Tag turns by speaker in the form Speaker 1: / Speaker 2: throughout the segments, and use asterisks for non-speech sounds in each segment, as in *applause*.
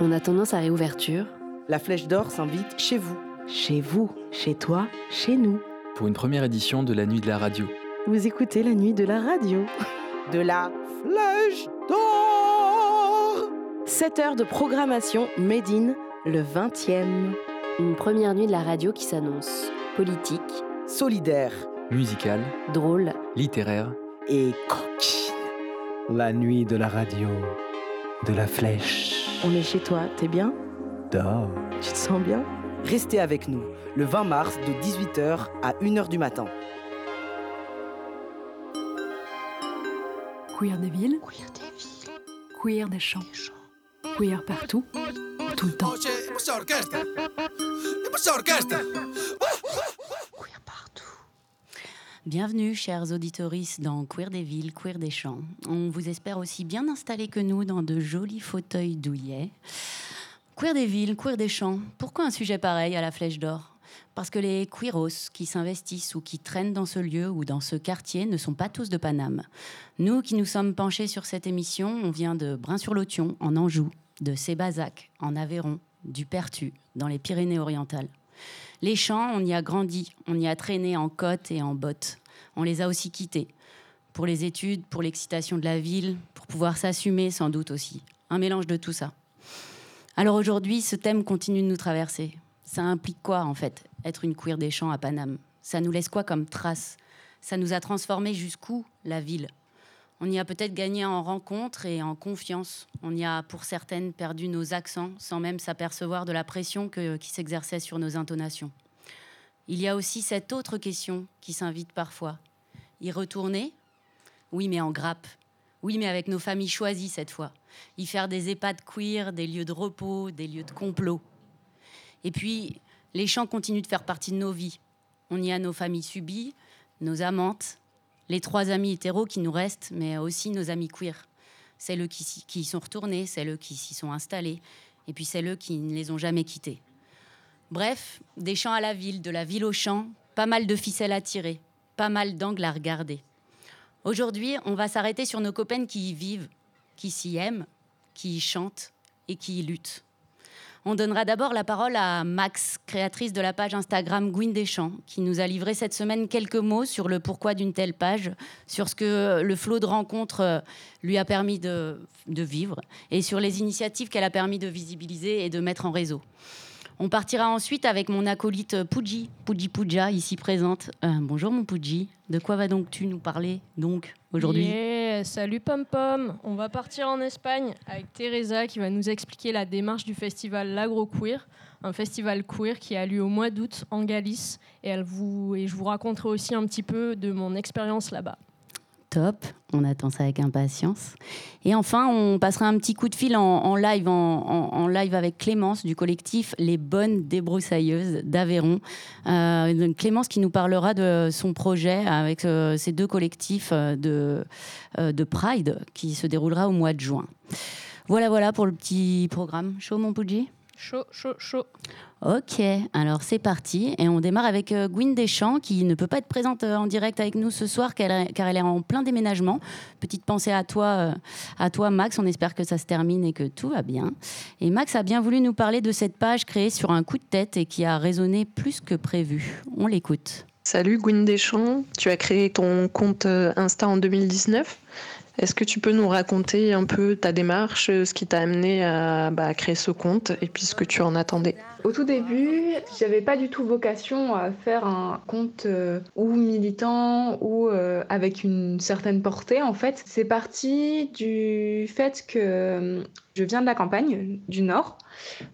Speaker 1: En attendant sa réouverture,
Speaker 2: La Flèche d'Or s'invite chez vous.
Speaker 3: Chez vous, chez toi, chez nous.
Speaker 4: pour une première édition de la Nuit de la Radio.
Speaker 3: Vous écoutez la nuit de la radio.
Speaker 2: De la Flèche d'Or
Speaker 3: 7 heures de programmation Made in le 20e.
Speaker 1: une première nuit de la radio qui s'annonce politique,
Speaker 2: Solidaire
Speaker 4: Musicale,
Speaker 1: drôle,
Speaker 4: littéraire,
Speaker 2: et coquine.
Speaker 5: La nuit de la radio, de la flèche
Speaker 3: On est chez toi, t'es bien. Tu te sens bien
Speaker 2: Restez avec nous le 20 mars de 18h à 1h du matin.
Speaker 6: Queer des villes, queer des champs, queer partout, tout le temps.
Speaker 7: Bienvenue, chers auditoristes, dans Queer des villes, Queer des champs. On vous espère aussi bien installés que nous dans de jolis fauteuils douillets. Queer des villes, Queer des champs. Pourquoi un sujet pareil à la Flèche d'Or? Parce que les queeros qui s'investissent ou qui traînent dans ce lieu ou dans ce quartier ne sont pas tous de Paname. Nous qui nous sommes penchés sur cette émission, on vient de Brin-sur-Lotion, en Anjou, de Sébazac, en Aveyron, du Pertu, dans les Pyrénées-Orientales. Les champs, on y a grandi, on y a traîné en côte et en bottes. On les a aussi quittés. Pour les études, pour l'excitation de la ville, pour pouvoir s'assumer sans doute aussi. Un mélange de tout ça. Alors aujourd'hui, ce thème continue de nous traverser. Ça implique quoi en fait, être une queer des champs à Paname? Ça nous laisse quoi comme trace Ça nous a transformés jusqu'où la ville? On y a peut-être gagné en rencontre et en confiance. On y a pour certaines perdu nos accents sans même s'apercevoir de la pression qui s'exerçait sur nos intonations. Il y a aussi cette autre question qui s'invite parfois. Y retourner? Oui, mais en grappe. Oui, mais avec nos familles choisies cette fois. Y faire des EHPAD queer, des lieux de repos, des lieux de complot. Et puis, les champs continuent de faire partie de nos vies. On y a nos familles subies, nos amantes, les trois amis hétéros qui nous restent, mais aussi nos amis queer. Celles qui, qui y sont retournées, celles qui s'y sont installées, et puis celles qui ne les ont jamais quittés. Bref, des champs à la ville, de la ville aux champs, pas mal de ficelles à tirer, pas mal d'angles à regarder. Aujourd'hui, on va s'arrêter sur nos copaines qui y vivent, qui s'y aiment, qui y chantent et qui y luttent. On donnera d'abord la parole à Max, créatrice de la page Instagram Gwyn Deschamps, qui nous a livré cette semaine quelques mots sur le pourquoi d'une telle page, sur ce que le flot de rencontres euh, lui a permis de, de vivre et sur les initiatives qu'elle a permis de visibiliser et de mettre en réseau. On partira ensuite avec mon acolyte Puji, Puji Puja, ici présente. Euh, bonjour mon Puji, de quoi vas donc tu nous parler donc aujourd'hui?
Speaker 8: Salut Pom Pom. On va partir en Espagne avec Teresa qui va nous expliquer la démarche du festival L'Agro Queer, un festival queer qui a lieu au mois d'août en Galice. Et je vous raconterai aussi un petit peu de mon expérience là-bas.
Speaker 7: Top, on attend ça avec impatience. Et enfin, on passera un petit coup de fil en, live, en, live avec Clémence du collectif Les Bonnes Débroussailleuses d'Aveyron. Euh, Clémence qui nous parlera de son projet avec euh, ces deux collectifs euh, de, de Pride qui se déroulera au mois de juin. Voilà, voilà pour le petit programme. Chaud, mon
Speaker 8: Chaud, chaud, chaud.
Speaker 7: Ok, alors c'est parti. Et on démarre avec euh, Gwyn Deschamps qui ne peut pas être présente euh, en direct avec nous ce soir car elle, car elle est en plein déménagement. Petite pensée à toi, euh, à toi Max. On espère que ça se termine et que tout va bien. Et Max a bien voulu nous parler de cette page créée sur un coup de tête et qui a résonné plus que prévu. On l'écoute.
Speaker 9: Salut Gwyn Deschamps, tu as créé ton compte euh, Insta en 2019. Est-ce que tu peux nous raconter un peu ta démarche, euh, ce qui t'a amené à, bah, à créer ce compte et puis ce que tu en attendais?
Speaker 10: Au tout début, j'avais pas du tout vocation à faire un compte euh, ou militant ou euh, avec une certaine portée. En fait, c'est parti du fait que je viens de la campagne du Nord,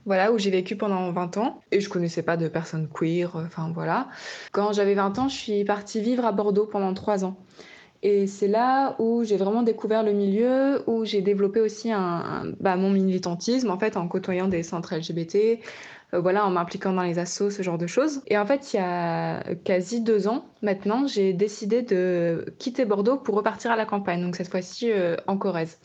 Speaker 10: voilà où j'ai vécu pendant 20 ans et je connaissais pas de personnes queer. Enfin voilà. Quand j'avais 20 ans, je suis partie vivre à Bordeaux pendant 3 ans. Et c'est là où j'ai vraiment découvert le milieu, où j'ai développé aussi bah, mon militantisme en fait en côtoyant des centres LGBT, euh, voilà, en m'impliquant dans les assos, ce genre de choses. Et en fait, il y a quasi deux ans maintenant, j'ai décidé de quitter Bordeaux pour repartir à la campagne, donc cette fois-ci euh, en Corrèze.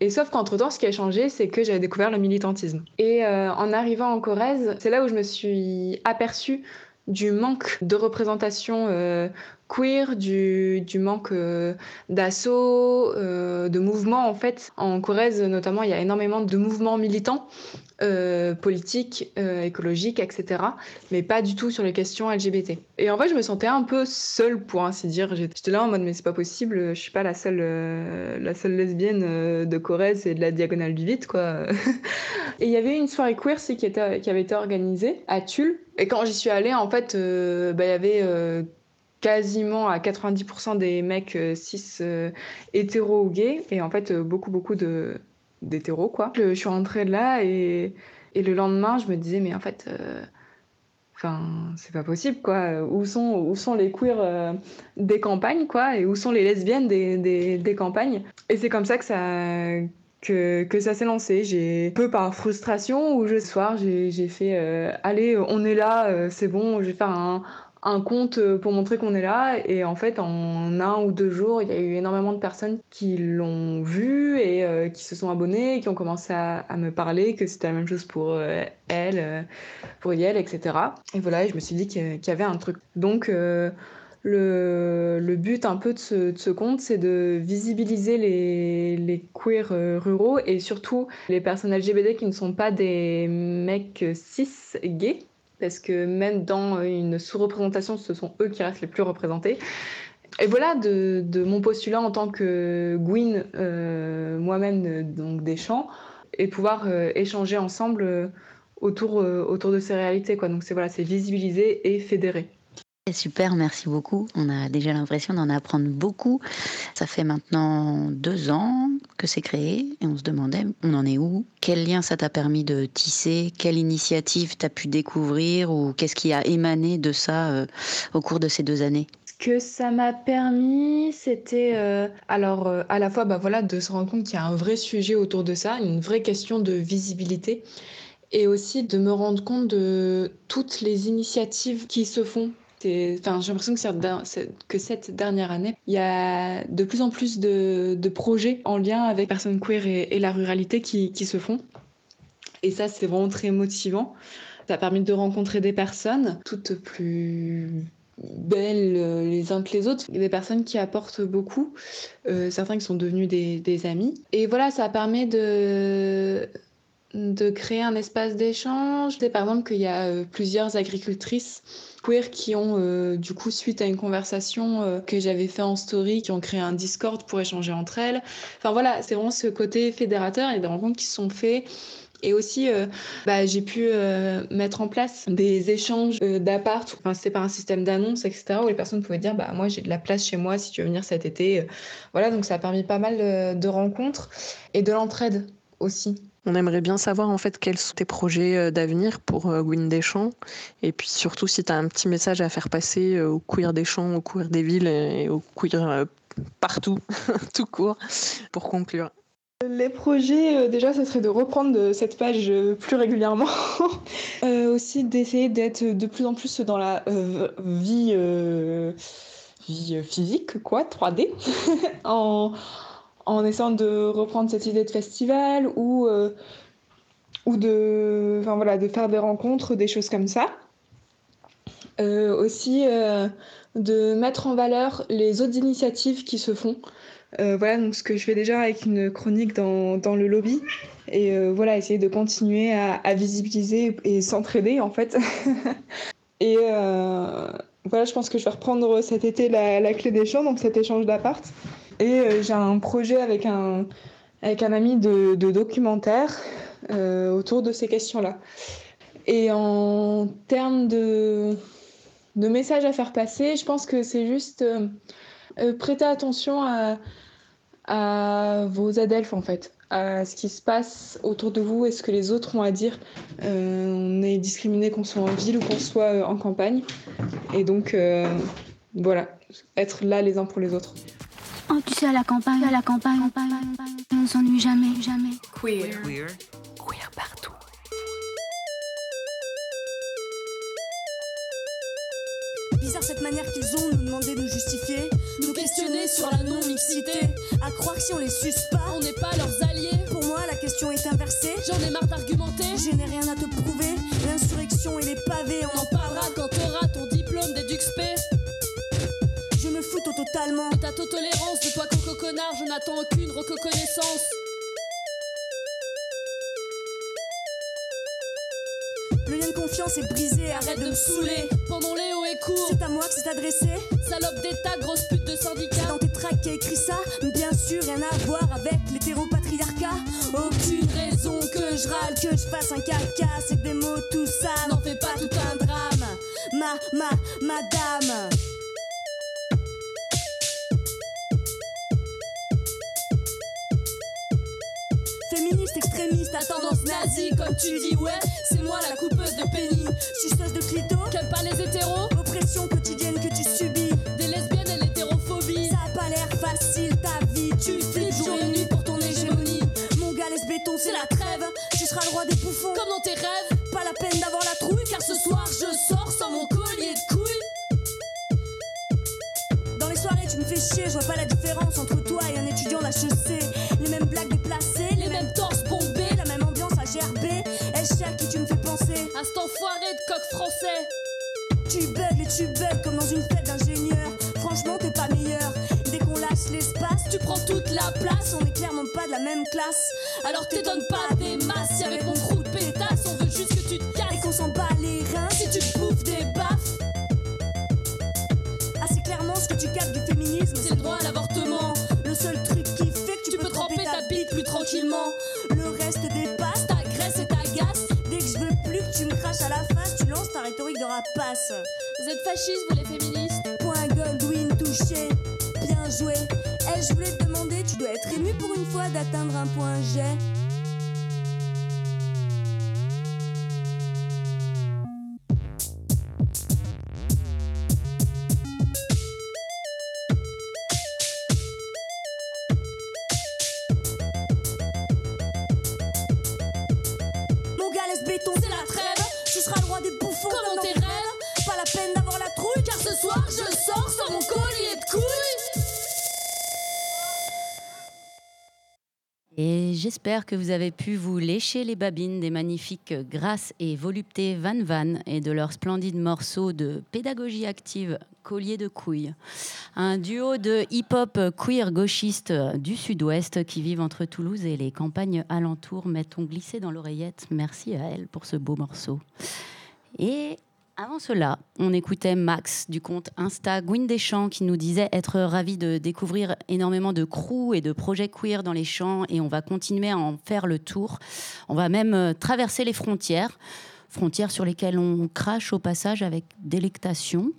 Speaker 10: Et sauf qu'entre-temps, ce qui a changé, c'est que j'avais découvert le militantisme. Et euh, en arrivant en Corrèze, c'est là où je me suis aperçue du manque de représentation euh, queer, du, manque d'assaut, de mouvements en fait. En Corrèze notamment, il y a énormément de mouvements militants euh, politique, euh, écologique, etc. Mais pas du tout sur les questions LGBT. Et en fait, je me sentais un peu seule, pour ainsi dire. J'étais là en mode, mais c'est pas possible, je suis pas la seule, euh, la seule lesbienne de Corrèze et de la diagonale du vide, quoi. *laughs* et il y avait une soirée queer qui, avait été organisée à Tulle. Et quand j'y suis allée, en fait, bah, il y avait quasiment à 90% des mecs cis hétéros ou gays et en fait beaucoup beaucoup de d'hétéro, quoi. Je, suis rentrée là et, et, le lendemain, je me disais, mais en fait, euh, enfin, c'est pas possible, quoi. Où sont, où sont les queers euh, des campagnes, quoi, et où sont les lesbiennes des, des, des campagnes? Et c'est comme ça que ça. Que, que, ça s'est lancé. J'ai peu par frustration ou ce soir j'ai fait euh, allez on est là c'est bon je vais faire un, un compte euh, pour montrer qu'on est là. Et en fait, en un ou deux jours, il y a eu énormément de personnes qui l'ont vu et euh, qui se sont abonnées, qui ont commencé à, me parler, que c'était la même chose pour euh, elle, pour Yel, etc. Et voilà, je me suis dit qu'il y avait un truc. Donc, le, but un peu de ce, de ce compte, c'est de visibiliser les, les queers ruraux et surtout les personnes LGBT qui ne sont pas des mecs cis gays parce que même dans une sous-représentation, ce sont eux qui restent les plus représentés. Et voilà, de, mon postulat en tant que Gwyn, euh, moi-même donc des champs, et pouvoir euh, échanger ensemble euh, autour, autour de ces réalités. Quoi. Donc c'est voilà, c'est visibiliser et fédérer.
Speaker 7: Super, merci beaucoup. On a déjà l'impression d'en apprendre beaucoup. Ça fait maintenant deux ans que c'est créé et on se demandait, on en est où? Quel lien ça t'a permis de tisser? Quelle initiative t'as pu découvrir ou qu'est-ce qui a émané de ça euh, au cours de ces deux années?
Speaker 10: Ce que ça m'a permis, c'était euh, alors euh, à la fois bah, voilà, de se rendre compte qu'il y a un vrai sujet autour de ça, une vraie question de visibilité et aussi de me rendre compte de toutes les initiatives qui se font Enfin, j'ai l'impression que, cette dernière année, il y a de plus en plus de, projets en lien avec personnes queer et, la ruralité qui, se font. Et ça, c'est vraiment très motivant. Ça a permis de rencontrer des personnes toutes plus belles euh, les uns que les autres, des personnes qui apportent beaucoup, euh, certains qui sont devenus des, amis. Et voilà, ça permet de, de créer un espace d'échange. Sais par exemple qu'il y a euh, plusieurs agricultrices queer qui ont, euh, du coup, suite à une conversation euh, que j'avais fait en story, qui ont créé un Discord pour échanger entre elles. Enfin voilà, c'est vraiment ce côté fédérateur et des rencontres qui se sont faites. Et aussi, bah, j'ai pu mettre en place des échanges d'appart. Enfin, c'était par un système d'annonces, etc., où les personnes pouvaient dire bah, Moi, j'ai de la place chez moi si tu veux venir cet été. Voilà, donc ça a permis pas mal de rencontres et de l'entraide aussi.
Speaker 9: On aimerait bien savoir en fait quels sont tes projets euh, d'avenir pour euh, Gwyn Deschamps et puis surtout si tu as un petit message à faire passer euh, aux queer des champs, aux queer des villes et aux queer partout, *laughs* tout court, pour conclure.
Speaker 10: Les projets, déjà, ce serait de reprendre cette page plus régulièrement. *laughs* aussi d'essayer d'être de plus en plus dans la vie, physique, quoi, 3D, *laughs* en, en essayant de reprendre cette idée de festival ou, euh, ou de, voilà, de faire des rencontres, des choses comme ça. Euh, aussi euh, de mettre en valeur les autres initiatives qui se font. voilà donc ce que je fais déjà avec une chronique dans, dans le lobby. Et voilà, essayer de continuer à, à visibiliser et s'entraider en fait. *laughs* et voilà, je pense que je vais reprendre cet été la, la clé des champs, donc cet échange d'appart. Et euh, j'ai un projet avec un, avec un ami de, documentaire euh, autour de ces questions-là. Et en termes de, messages à faire passer, je pense que c'est juste euh, prêter attention à, à vos adelphes en fait, à ce qui se passe autour de vous et ce que les autres ont à dire. on est discriminé qu'on soit en ville ou qu'on soit en campagne. Et donc, voilà, être là les uns pour les autres.
Speaker 11: Oh, tu sais, à la campagne, à la campagne, on ne s'ennuie jamais, jamais.
Speaker 12: Queer. Queer. Queer partout.
Speaker 13: Bizarre cette manière qu'ils ont de nous demander de nous justifier, nous questionner sur la non-mixité, à croire que si on les suce pas,
Speaker 14: on n'est pas leurs alliés.
Speaker 13: Pour moi, la question est inversée.
Speaker 14: J'en ai marre d'argumenter.
Speaker 13: Je n'ai rien à te prouver. L'insurrection et les pavés,
Speaker 14: on en parlera quand t'auras ton diplôme d'EduxP
Speaker 13: foutent totalement.
Speaker 14: Ta tolérance, de toi coco connard, je n'attends aucune reconnaissance.
Speaker 13: Le lien de confiance est brisé, arrête de me saouler.
Speaker 14: Pendant les hauts et courts,
Speaker 13: c'est à moi que c'est adressé.
Speaker 14: Salope d'état, grosse pute de syndicat.
Speaker 13: C'est dans tes tracts qui a écrit ça, bien sûr, rien à voir avec l'hétéropatriarcat. Aucune raison que je râle, que je fasse un caca, c'est que des mots, tout ça n'en fait pas tout un drame. Ma, ma, madame. Féministe, à tendance nazie, comme tu dis, ouais, c'est moi la coupeuse de pénis. Suceuse de clito,
Speaker 14: qu'aime pas les hétéros,
Speaker 13: oppression quotidienne que tu subis,
Speaker 14: des lesbiennes et l'hétérophobie.
Speaker 13: Ça a pas l'air facile ta vie, tu flippes jour et nuit pour ton hégémonie. Mon gars, laisse béton, c'est la trêve, tu seras le roi des bouffons.
Speaker 14: Comme dans tes rêves,
Speaker 13: pas la peine d'avoir la trouille,
Speaker 14: car ce soir français.
Speaker 13: Tu bugs et tu bugs comme dans une fête d'ingénieur. Franchement, t'es pas meilleur. Dès qu'on lâche l'espace,
Speaker 14: tu prends toute la place.
Speaker 13: On est clairement pas de la même classe.
Speaker 14: Alors t'étonnes pas des masses. Si avec mon trou de pétasse, on veut juste que tu te casses.
Speaker 13: Et qu'on s'en bat les reins.
Speaker 14: Si tu te bouffes des baffes.
Speaker 13: Ah, c'est clairement ce que tu captes du féminisme.
Speaker 14: C'est le droit à l'avortement. Vous êtes fascistes, vous les féministes
Speaker 13: Point Goldwyn touché. Bien joué. Eh, je voulais te demander, tu dois être ému pour une fois d'atteindre un point G.
Speaker 7: j'espère que vous avez pu vous lécher les babines des magnifiques Grâce et Volupté Van Van et de leur splendide morceau de pédagogie active Collier de couilles. Un duo de hip-hop queer gauchiste du sud-ouest qui vivent entre Toulouse et les campagnes alentours m'ont glissé dans l'oreillette. Merci à elle pour ce beau morceau. Et avant cela, on écoutait Max du compte Insta Gwyn Deschamps qui nous disait être ravi de découvrir énormément de crews et de projets queer dans les champs et on va continuer à en faire le tour. On va même traverser les frontières frontières sur lesquelles on crache au passage avec délectation.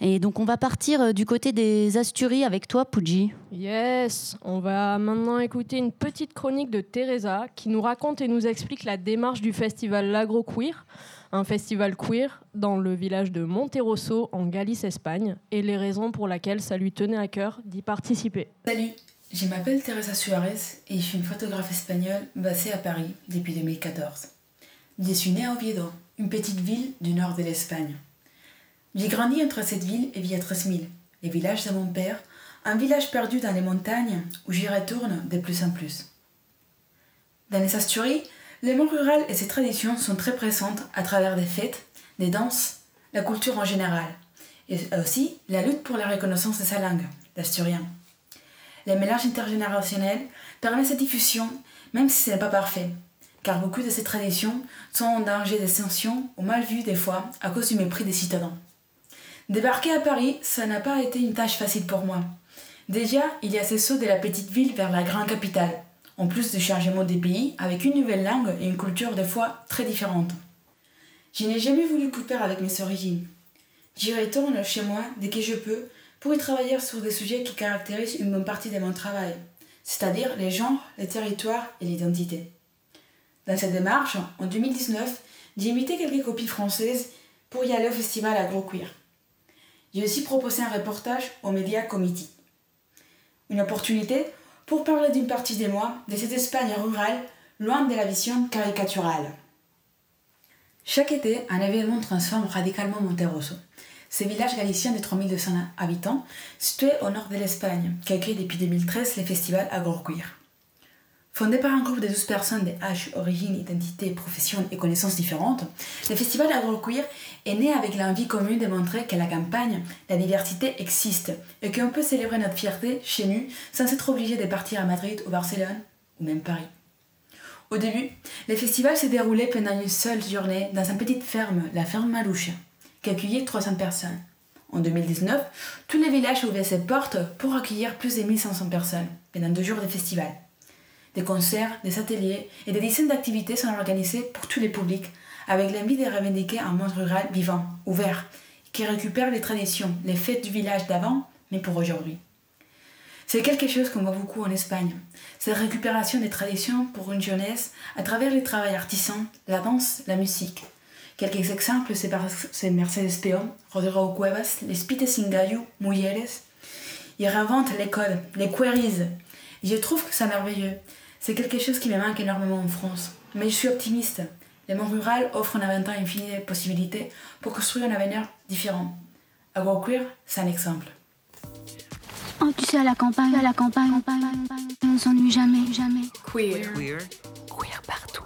Speaker 7: Et donc on va partir du côté des Asturies avec toi, Pudji.
Speaker 8: Yes, on va maintenant écouter une petite chronique de Teresa qui nous raconte et nous explique la démarche du festival L'Agro Queer, un festival queer dans le village de Monterosso en Galice, Espagne, et les raisons pour lesquelles ça lui tenait à cœur d'y participer.
Speaker 15: Salut, je m'appelle Teresa Suarez et je suis une photographe espagnole basée à Paris depuis 2014. Je suis née à Oviedo, une petite ville du nord de l'Espagne. J'ai grandi entre cette ville et Villatresmil, les villages de mon père, un village perdu dans les montagnes où j'y retourne de plus en plus. Dans les Asturies, le monde rural et ses traditions sont très présentes à travers des fêtes, des danses, la culture en général, et aussi la lutte pour la reconnaissance de sa langue, l'asturien. Le mélange intergénérationnel permet cette diffusion, même si ce n'est pas parfait, car beaucoup de ces traditions sont en danger d'extinction ou mal vues des fois à cause du mépris des citadins. Débarquer à Paris, ça n'a pas été une tâche facile pour moi. Déjà, il y a ce saut de la petite ville vers la grande capitale, en plus du changement des pays avec une nouvelle langue et une culture des fois très différente. Je n'ai jamais voulu couper avec mes origines. J'y retourne chez moi dès que je peux pour y travailler sur des sujets qui caractérisent une bonne partie de mon travail, c'est-à-dire les genres, les territoires et l'identité. Dans cette démarche, en 2019, j'ai invité quelques copies françaises pour y aller au festival AgroQueer. J'ai aussi proposé un reportage au Media Committee. Une opportunité pour parler d'une partie de moi, de cette Espagne rurale, loin de la vision caricaturale. Chaque été, un événement transforme radicalement Monterosso, ce village galicien de 3200 habitants, situé au nord de l'Espagne, qui accueille depuis 2013 le festival AgroQueer. Fondé par un groupe de 12 personnes d'âge, origine, identité, profession et connaissances différentes, le festival agroqueer est né avec l'envie commune de montrer qu'à la campagne, la diversité existe et qu'on peut célébrer notre fierté chez nous sans être obligé de partir à Madrid ou Barcelone ou même Paris. Au début, le festival s'est déroulé pendant une seule journée dans une petite ferme, la ferme Malouche, qui accueillait 300 personnes. En 2019, tous les villages ouvraient ses portes pour accueillir plus de 1500 personnes pendant deux jours de festival. Des concerts, des ateliers et des dizaines d'activités sont organisées pour tous les publics, avec l'envie de revendiquer un monde rural vivant, ouvert, qui récupère les traditions, les fêtes du village d'avant, mais pour aujourd'hui. C'est quelque chose qu'on voit beaucoup en Espagne, cette récupération des traditions pour une jeunesse à travers les travail artisans, la danse, la musique. Quelques exemples, c'est Mercedes Peón, Rodrigo Cuevas, les Pites Singayu, Mujeres. Ils réinventent les codes, les queries. Je trouve que c'est merveilleux. C'est quelque chose qui me manque énormément en France. Mais je suis optimiste. Le monde rural offre un avenir infini de possibilités pour construire un avenir différent. AgroQueer, c'est un exemple.
Speaker 11: Oh, tu sais, à la campagne, à la campagne, on ne s'ennuie jamais, jamais.
Speaker 12: Queer. Queer. Queer partout.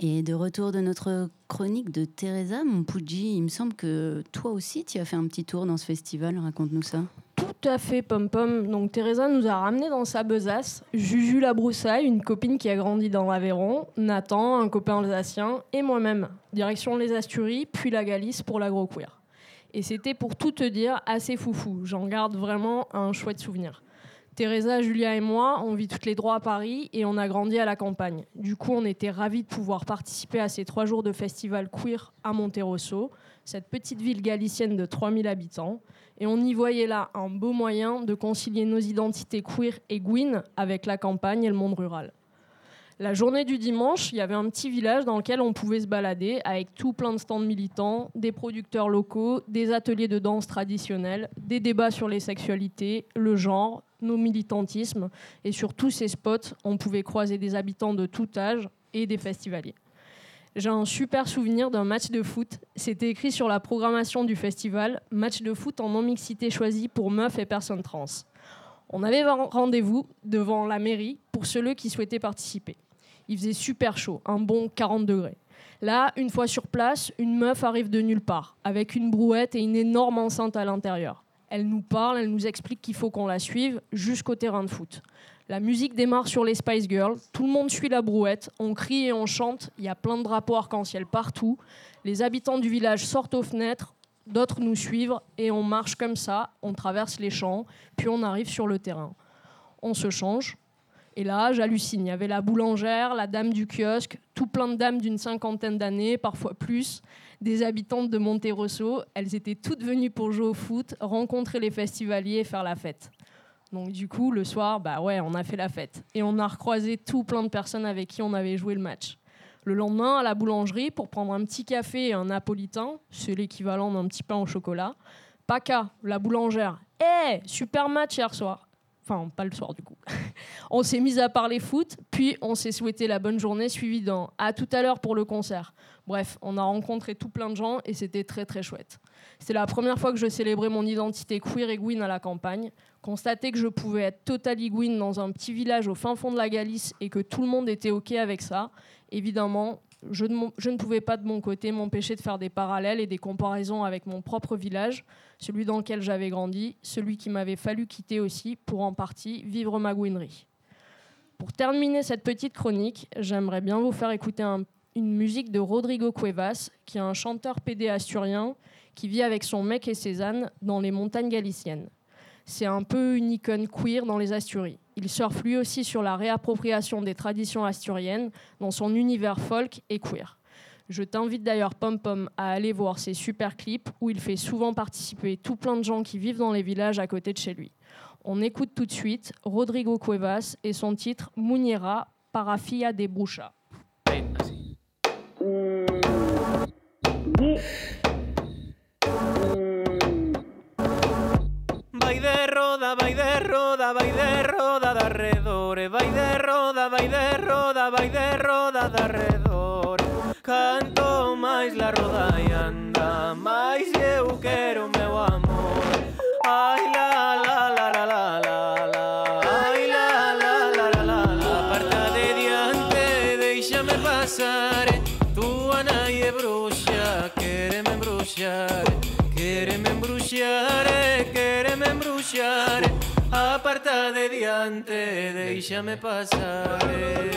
Speaker 7: Et de retour de notre chronique de Teresa Monpouji, il me semble que toi aussi, tu as fait un petit tour dans ce festival. Raconte-nous ça.
Speaker 8: Tout à fait, Pom Pom. Donc Teresa nous a ramené dans sa besace Juju la broussaille, une copine qui a grandi dans l'Aveyron, Nathan, un copain alsacien, et moi-même. Direction les Asturies, puis la Galice pour l'agroqueer. Et c'était pour tout te dire assez foufou. J'en garde vraiment un chouette souvenir. Teresa, Julia et moi, on vit toutes les droits à Paris et on a grandi à la campagne. Du coup, on était ravis de pouvoir participer à ces trois jours de festival queer à Monterosso, cette petite ville galicienne de 3000 habitants. Et on y voyait là un beau moyen de concilier nos identités queer et gwyn avec la campagne et le monde rural. La journée du dimanche, il y avait un petit village dans lequel on pouvait se balader avec tout plein de stands militants, des producteurs locaux, des ateliers de danse traditionnels, des débats sur les sexualités, le genre, nos militantismes. Et sur tous ces spots, on pouvait croiser des habitants de tout âge et des festivaliers. J'ai un super souvenir d'un match de foot. C'était écrit sur la programmation du festival match de foot en non-mixité choisi pour meufs et personnes trans. On avait rendez-vous devant la mairie pour ceux qui souhaitaient participer. Il faisait super chaud, un bon 40 degrés. Là, une fois sur place, une meuf arrive de nulle part, avec une brouette et une énorme enceinte à l'intérieur. Elle nous parle, elle nous explique qu'il faut qu'on la suive jusqu'au terrain de foot. La musique démarre sur les Spice Girls, tout le monde suit la brouette, on crie et on chante, il y a plein de drapeaux arc-en-ciel partout. Les habitants du village sortent aux fenêtres, d'autres nous suivent et on marche comme ça, on traverse les champs, puis on arrive sur le terrain. On se change, et là, j'hallucine. Il y avait la boulangère, la dame du kiosque, tout plein de dames d'une cinquantaine d'années, parfois plus, des habitantes de Monterosso. Elles étaient toutes venues pour jouer au foot, rencontrer les festivaliers et faire la fête. Donc du coup, le soir, bah ouais, on a fait la fête. Et on a recroisé tout plein de personnes avec qui on avait joué le match. Le lendemain, à la boulangerie, pour prendre un petit café et un napolitain, c'est l'équivalent d'un petit pain au chocolat, Paca, la boulangère, hé, super match hier soir. Enfin, pas le soir du coup. *laughs* on s'est mis à parler foot, puis on s'est souhaité la bonne journée, suivi d'un à tout à l'heure pour le concert. Bref, on a rencontré tout plein de gens et c'était très très chouette. C'est la première fois que je célébrais mon identité queer et gwyn à la campagne. Constater que je pouvais être totally gwyn dans un petit village au fin fond de la Galice et que tout le monde était OK avec ça, évidemment, je ne, pouvais pas de mon côté m'empêcher de faire des parallèles et des comparaisons avec mon propre village, celui dans lequel j'avais grandi, celui qui m'avait fallu quitter aussi pour en partie vivre ma gouinerie. Pour terminer cette petite chronique, j'aimerais bien vous faire écouter une musique de Rodrigo Cuevas, qui est un chanteur pédé asturien qui vit avec son mec et ses ânes dans les montagnes galiciennes. C'est un peu une icône queer dans les Asturies. Il surfe lui aussi sur la réappropriation des traditions asturiennes dans son univers folk et queer. Je t'invite d'ailleurs Pom Pom à aller voir ses super clips où il fait souvent participer tout plein de gens qui vivent dans les villages à côté de chez lui. On écoute tout de suite Rodrigo Cuevas et son titre Muniera Parafia de Brucha.
Speaker 16: De darredor vai de roda, vai de roda, vai de roda darredor Canto máis la roda e anda Máis eu quero meu amor. Ai la la la la la la la. Ai la la la la la la. Aparta de diante, deixame pasar. Tua nai é bruxa, quere me embruxar Quere me embruxar, quere me embruxar. Aparta de diante, deixame passare.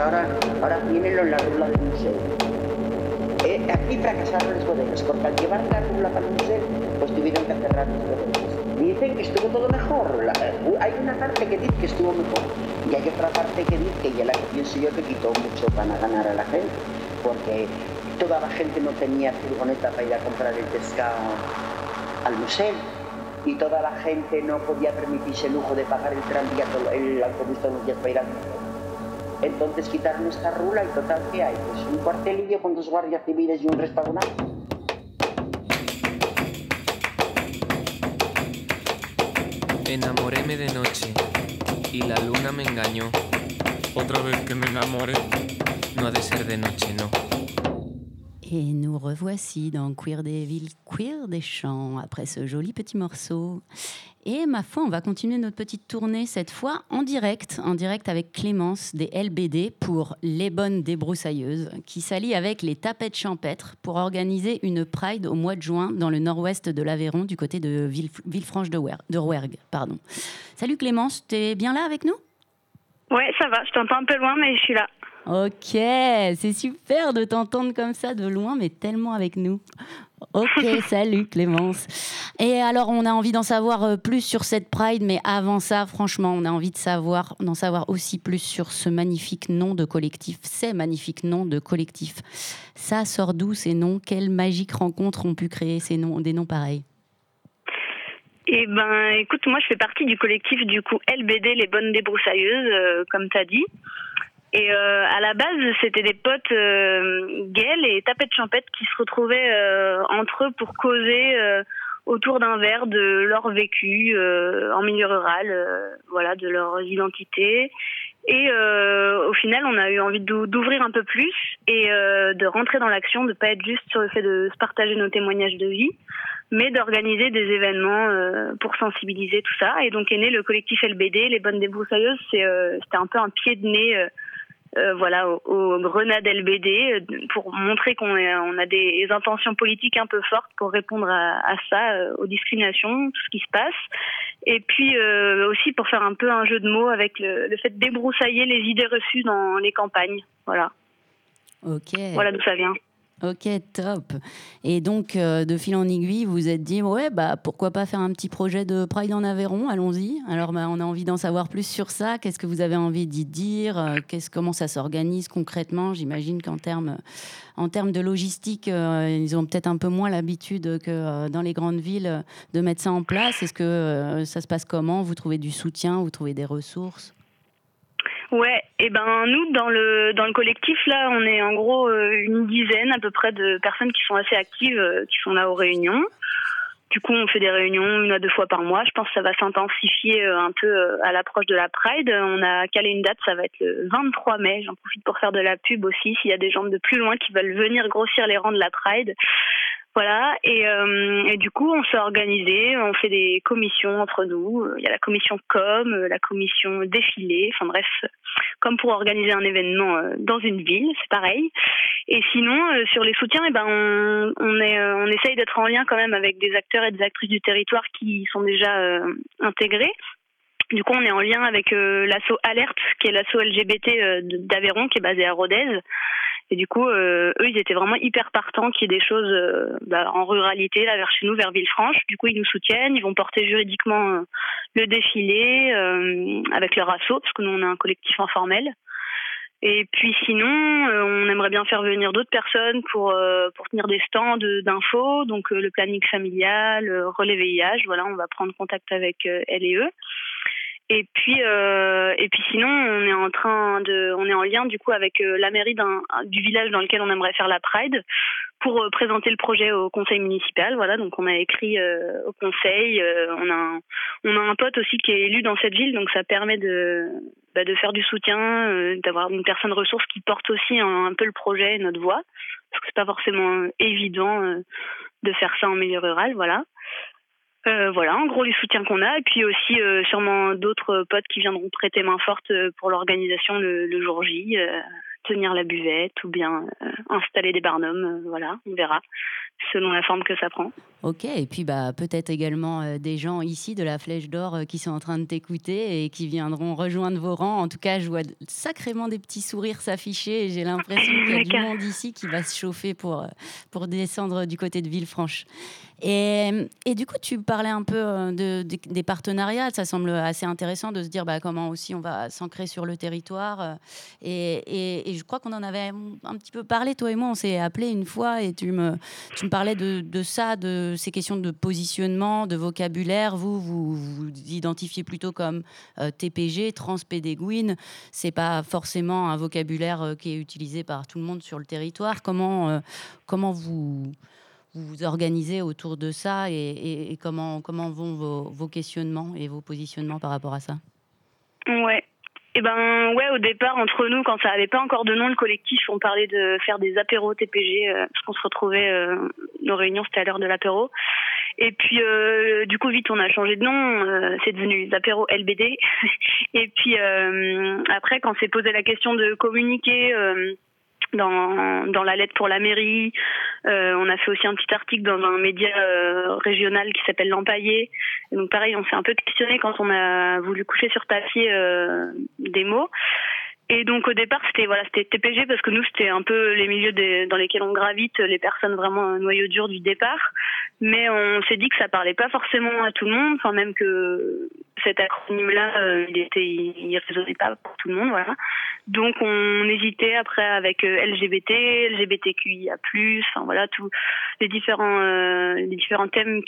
Speaker 17: Ahora, ahora llévenlo en la rula del museo. Eh, aquí fracasaron los bodegas, porque al llevar la rula para el museo, pues tuvieron que cerrar los bodegas. Dicen que estuvo todo mejor. Uh, hay una parte que dice que estuvo mejor y hay otra parte que dice, que ya la que pienso yo, que quitó mucho para ganar a la gente, porque toda la gente no tenía furgoneta para ir a comprar el pescado al museo y toda la gente no podía permitirse el lujo de pagar el tranvía, el autobús todos los días para ir al. Entonces quitaron esta rula y total, ¿qué hay? Pues un cuartelillo con dos guardias civiles y un restaurante.
Speaker 16: Enamoréme de noche y la luna me engañó. Otra vez que me enamoré. No ha de ser de noche, no.
Speaker 7: Et nous revoici dans Queer des villes, Queer des champs, après ce joli petit morceau. Et ma foi, on va continuer notre petite tournée cette fois en direct, en direct avec Clémence des LBD pour Les Bonnes Débroussailleuses, qui s'allie avec les Tapettes Champêtres pour organiser une Pride au mois de juin dans le nord-ouest de l'Aveyron, du côté de Villefranche de, de Rouergue. Pardon. Salut Clémence, tu es bien là avec nous?
Speaker 18: Ouais, ça va, je t'entends un peu loin, mais je suis là.
Speaker 7: Ok, c'est super de t'entendre comme ça de loin, mais tellement avec nous. Ok, *laughs* salut Clémence. Et alors, on a envie d'en savoir euh, plus sur cette Pride, mais avant ça, franchement, on a envie de savoir, d'en savoir aussi plus sur ce magnifique nom de collectif, ces magnifiques noms de collectif. Ça sort d'où ces noms? Quelles magiques rencontres ont pu créer ces noms, des noms pareils?
Speaker 18: Eh ben, écoute, moi, je fais partie du collectif du coup LBD, les bonnes débroussailleuses, euh, comme tu as dit. Et euh, à la base, c'était des potes euh, et tapettes champettes qui se retrouvaient euh, entre eux pour causer euh, autour d'un verre de leur vécu euh, en milieu rural, voilà, de leur identité. Et au final, on a eu envie d'ouvrir un peu plus et de rentrer dans l'action, de pas être juste sur le fait de se partager nos témoignages de vie, mais d'organiser des événements pour sensibiliser tout ça. Et donc est né le collectif LBD, les bonnes débroussailleuses. C'était un peu un pied de nez euh, voilà, au, au, Grenade LBD euh, pour montrer qu'on on a des intentions politiques un peu fortes pour répondre à, à ça, euh, aux discriminations, tout ce qui se passe. Et puis aussi pour faire un peu un jeu de mots avec le, le fait de débroussailler les idées reçues dans les campagnes. Voilà.
Speaker 7: Ok.
Speaker 18: Voilà d'où ça vient.
Speaker 7: Ok, top. Et donc, euh, de fil en aiguille, vous vous êtes dit, ouais, bah, pourquoi pas faire un petit projet de Pride en Aveyron? Allons-y. Alors, bah, on a envie d'en savoir plus sur ça. Qu'est-ce que vous avez envie d'y dire? Euh, Comment ça s'organise concrètement? J'imagine qu'en termes, en de logistique, euh, ils ont peut-être un peu moins l'habitude que dans les grandes villes de mettre ça en place. Est-ce que ça se passe comment? Vous trouvez du soutien? Vous trouvez des ressources?
Speaker 18: Ouais, et ben nous dans le dans le collectif là, on est en gros euh, une dizaine à peu près de personnes qui sont assez actives, euh, qui sont là aux réunions. Du coup, on fait des réunions une à deux fois par mois. Je pense que ça va s'intensifier euh, un peu à l'approche de la Pride. On a calé une date, ça va être le 23 mai. J'en profite pour faire de la pub aussi. S'il y a des gens de plus loin qui veulent venir grossir les rangs de la Pride, voilà, et, euh, et, du coup, on s'est organisé, on fait des commissions entre nous. Il y a la commission com, la commission défilé, enfin bref, comme pour organiser un événement euh, dans une ville, c'est pareil. Et sinon, euh, sur les soutiens, eh ben, on essaye d'être en lien quand même avec des acteurs et des actrices du territoire qui sont déjà intégrés. Du coup, on est en lien avec l'asso Alerte, qui est l'asso LGBT d'Aveyron, qui est basé à Rodez. Et du coup, euh, eux, ils étaient vraiment hyper partants qu'il y ait des choses euh, bah, en ruralité, là, vers chez nous, vers Villefranche. Du coup, ils nous soutiennent, ils vont porter juridiquement euh, le défilé avec leur asso, parce que nous, on a un collectif informel. Et puis sinon, on aimerait bien faire venir d'autres personnes pour pour tenir des stands d'infos, donc le planning familial, relais VIH. Voilà, on va prendre contact avec elle et eux. Et puis, euh, et puis sinon, on est en train de, on est en lien du coup avec euh, la mairie du village dans lequel on aimerait faire la Pride pour euh, présenter le projet au conseil municipal. Voilà, donc on a écrit au conseil. on a, un, on a un pote aussi qui est élu dans cette ville, donc ça permet de, bah, de faire du soutien, d'avoir une personne ressource qui porte aussi un, peu le projet, notre voix, parce que c'est pas forcément évident de faire ça en milieu rural. Voilà. Euh, voilà, en gros les soutiens qu'on a, et puis aussi euh, sûrement d'autres potes qui viendront prêter main forte euh, pour l'organisation le, le, jour J, tenir la buvette ou bien installer des barnums, voilà, on verra selon la forme que ça prend.
Speaker 7: Ok, et puis bah, peut-être également des gens ici de la Flèche d'Or qui sont en train de t'écouter et qui viendront rejoindre vos rangs. En tout cas, je vois sacrément des petits sourires s'afficher et j'ai l'impression *laughs* qu'il y a du monde ici qui va se chauffer pour, pour descendre du côté de Villefranche. Et, du coup, tu parlais un peu de, des partenariats. Ça semble assez intéressant de se dire bah, comment aussi on va s'ancrer sur le territoire. Et, et, je crois qu'on en avait un petit peu parlé, toi et moi. On s'est appelé une fois et tu me, parlais de, ça, de ces questions de positionnement, de vocabulaire, vous, vous vous identifiez plutôt comme euh, TPG, transpédéguine. C'est pas forcément un vocabulaire euh, qui est utilisé par tout le monde sur le territoire. Comment, euh, comment vous, vous organisez autour de ça et, comment, comment vont vos, questionnements et vos positionnements par rapport à ça?
Speaker 18: Ouais. Eh ben ouais, au départ entre nous, quand ça avait pas encore de nom, le collectif, on parlait de faire des apéros TPG, euh, parce qu'on se retrouvait, euh, nos réunions c'était à l'heure de l'apéro. Et puis euh, du coup vite on a changé de nom, c'est devenu les apéros LBD. *laughs* Et puis après quand s'est posé la question de communiquer dans, dans la lettre pour la mairie. Euh, on a fait aussi un petit article dans un média euh, régional qui s'appelle L'Empaillé. Donc pareil, on s'est un peu questionné quand on a voulu coucher sur papier euh, des mots. Et donc au départ c'était voilà c'était TPG parce que nous c'était un peu les milieux des, dans lesquels on gravite les personnes vraiment noyau dur du départ mais on s'est dit que ça parlait pas forcément à tout le monde enfin même que cet acronyme là euh, il était il, résonnait pas pour tout le monde voilà. Donc on hésitait après avec euh, LGBT LGBTQIA+ enfin voilà tous les différents euh, les différents termes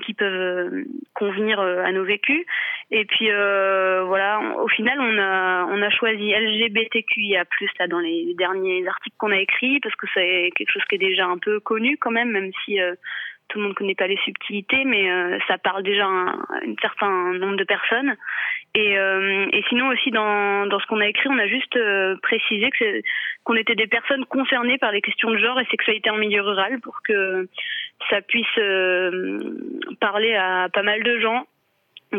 Speaker 18: qui peuvent convenir à nos vécus. Et puis voilà au final on a on a choisi LGBT LGBTQIA+, là, dans les derniers articles qu'on a écrits, parce que c'est quelque chose qui est déjà un peu connu quand même, même si tout le monde connaît pas les subtilités, mais euh, ça parle déjà à un, certain nombre de personnes. Et, euh, sinon aussi dans, ce qu'on a écrit, on a juste précisé que qu'on était des personnes concernées par les questions de genre et sexualité en milieu rural pour que ça puisse parler à pas mal de gens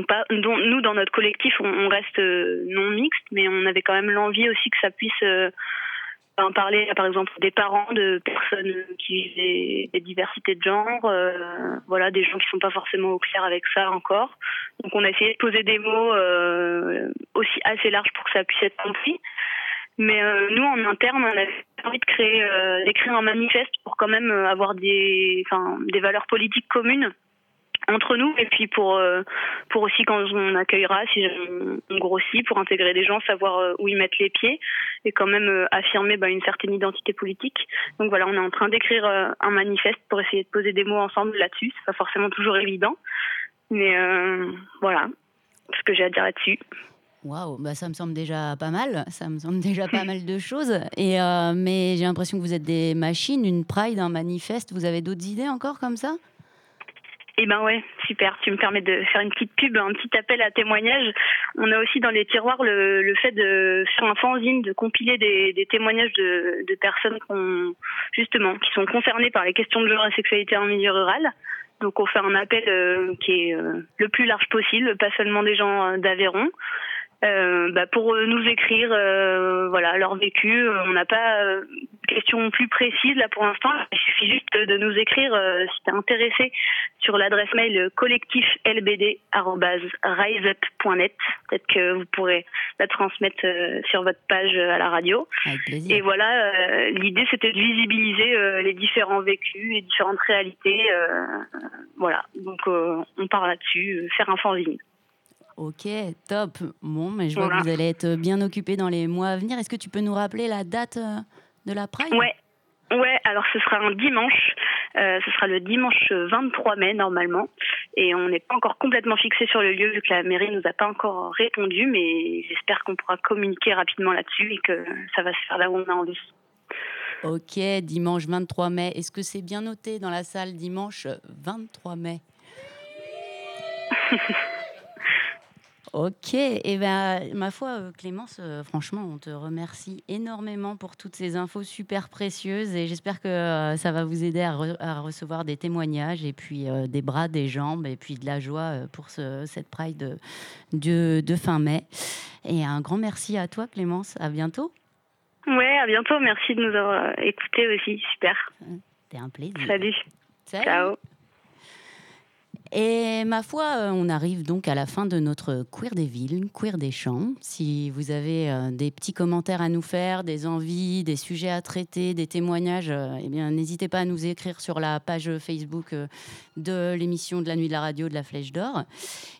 Speaker 18: pas, nous, dans notre collectif, on, reste euh, non mixte, mais on avait quand même l'envie aussi que ça puisse euh, en parler, par exemple, des parents de personnes qui vivent des, diversités de genre, euh, voilà, des gens qui sont pas forcément au clair avec ça encore. Donc, on a essayé de poser des mots aussi assez larges pour que ça puisse être compris. Mais nous, en interne, on avait envie de créer, d'écrire un manifeste pour quand même avoir des, enfin, des valeurs politiques communes entre nous. Et puis pour pour aussi quand on accueillera si on, grossit pour intégrer des gens savoir où ils mettent les pieds et quand même affirmer bah, une certaine identité politique. Donc voilà on est en train d'écrire un manifeste pour essayer de poser des mots ensemble là-dessus. C'est pas forcément toujours évident. Mais voilà. Ce que j'ai à dire là-dessus.
Speaker 7: Waouh, bah ça me semble déjà pas mal, ça me semble déjà pas *laughs* mal de choses. Et euh, mais j'ai l'impression que vous êtes des machines, une pride, un manifeste. Vous avez d'autres idées encore comme ça?
Speaker 18: Eh ben ouais, super. Tu me permets de faire une petite pub, un petit appel à témoignage. On a aussi dans les tiroirs le, fait de faire un fanzine, de compiler des, témoignages de, personnes qui justement qui sont concernées par les questions de genre et sexualité en milieu rural. Donc on fait un appel euh, qui est euh, le plus large possible, pas seulement des gens d'Aveyron. Euh, bah, pour euh, nous écrire euh, voilà leur vécu. On n'a pas de questions plus précises là pour l'instant. Il suffit juste de nous écrire si tu es intéressé sur l'adresse mail collectiflbd.riseup.net. Peut-être que vous pourrez la transmettre sur votre page à la radio. Et voilà, l'idée c'était de visibiliser les différents vécus, les différentes réalités. voilà, donc on part là-dessus, faire un fanzine.
Speaker 7: Ok, top. Bon, mais je vois que vous allez être bien occupé dans les mois à venir. Est-ce que tu peux nous rappeler la date euh, de la Pride?
Speaker 18: Ouais. Ouais, alors ce sera un dimanche. Euh, ce sera le dimanche 23 mai normalement. Et on n'est pas encore complètement fixé sur le lieu vu que la mairie nous a pas encore répondu. Mais j'espère qu'on pourra communiquer rapidement là-dessus et que ça va se faire là où on a envie.
Speaker 7: Ok, dimanche 23 mai. Est-ce que c'est bien noté dans la salle dimanche 23 mai? *laughs* Ok, et eh ben ma foi, euh, Clémence, euh, franchement, on te remercie énormément pour toutes ces infos super précieuses et j'espère que euh, ça va vous aider à, recevoir des témoignages et puis des bras, des jambes et puis de la joie pour ce, cette Pride de, de, fin mai. Et un grand merci à toi, Clémence. À bientôt.
Speaker 18: Ouais, à bientôt. Merci de nous avoir écoutés aussi. Super.
Speaker 7: C'était un plaisir.
Speaker 18: Salut. Salut. Ciao.
Speaker 7: Et ma foi, euh, on arrive donc à la fin de notre Queer des villes, Queer des champs. Si vous avez euh, des petits commentaires à nous faire, des envies, des sujets à traiter, des témoignages, euh, eh bien, n'hésitez pas à nous écrire sur la page Facebook de l'émission de la nuit de la radio de la Flèche d'Or.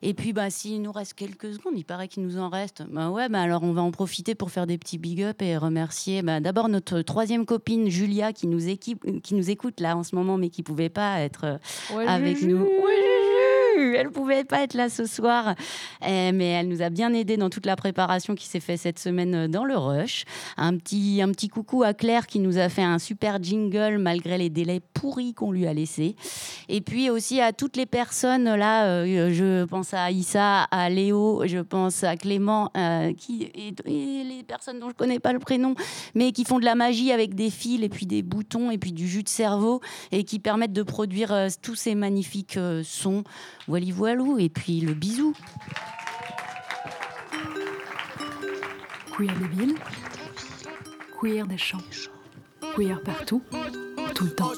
Speaker 7: Et puis, bah, s'il nous reste quelques secondes, il paraît qu'il nous en reste. Bah ouais, bah alors on va en profiter pour faire des petits big up et remercier bah, d'abord notre troisième copine Julia qui nous, équipe, qui nous écoute là en ce moment, mais qui pouvait pas être avec nous elle pouvait pas être là ce soir, eh, mais elle nous a bien aidé dans toute la préparation qui s'est faite cette semaine euh, dans le rush. Un petit, un petit coucou à Claire qui nous a fait un super jingle malgré les délais pourris qu'on lui a laissés. Et puis aussi à toutes les personnes là, euh, je pense à Issa, à Léo, je pense à Clément, euh, qui et, les personnes dont je connais pas le prénom, mais qui font de la magie avec des fils et puis des boutons et puis du jus de cerveau et qui permettent de produire tous ces magnifiques sons. Voilà, voilou, et puis le bisou.
Speaker 6: Queer des villes, queer des champs, queer partout, tout le temps.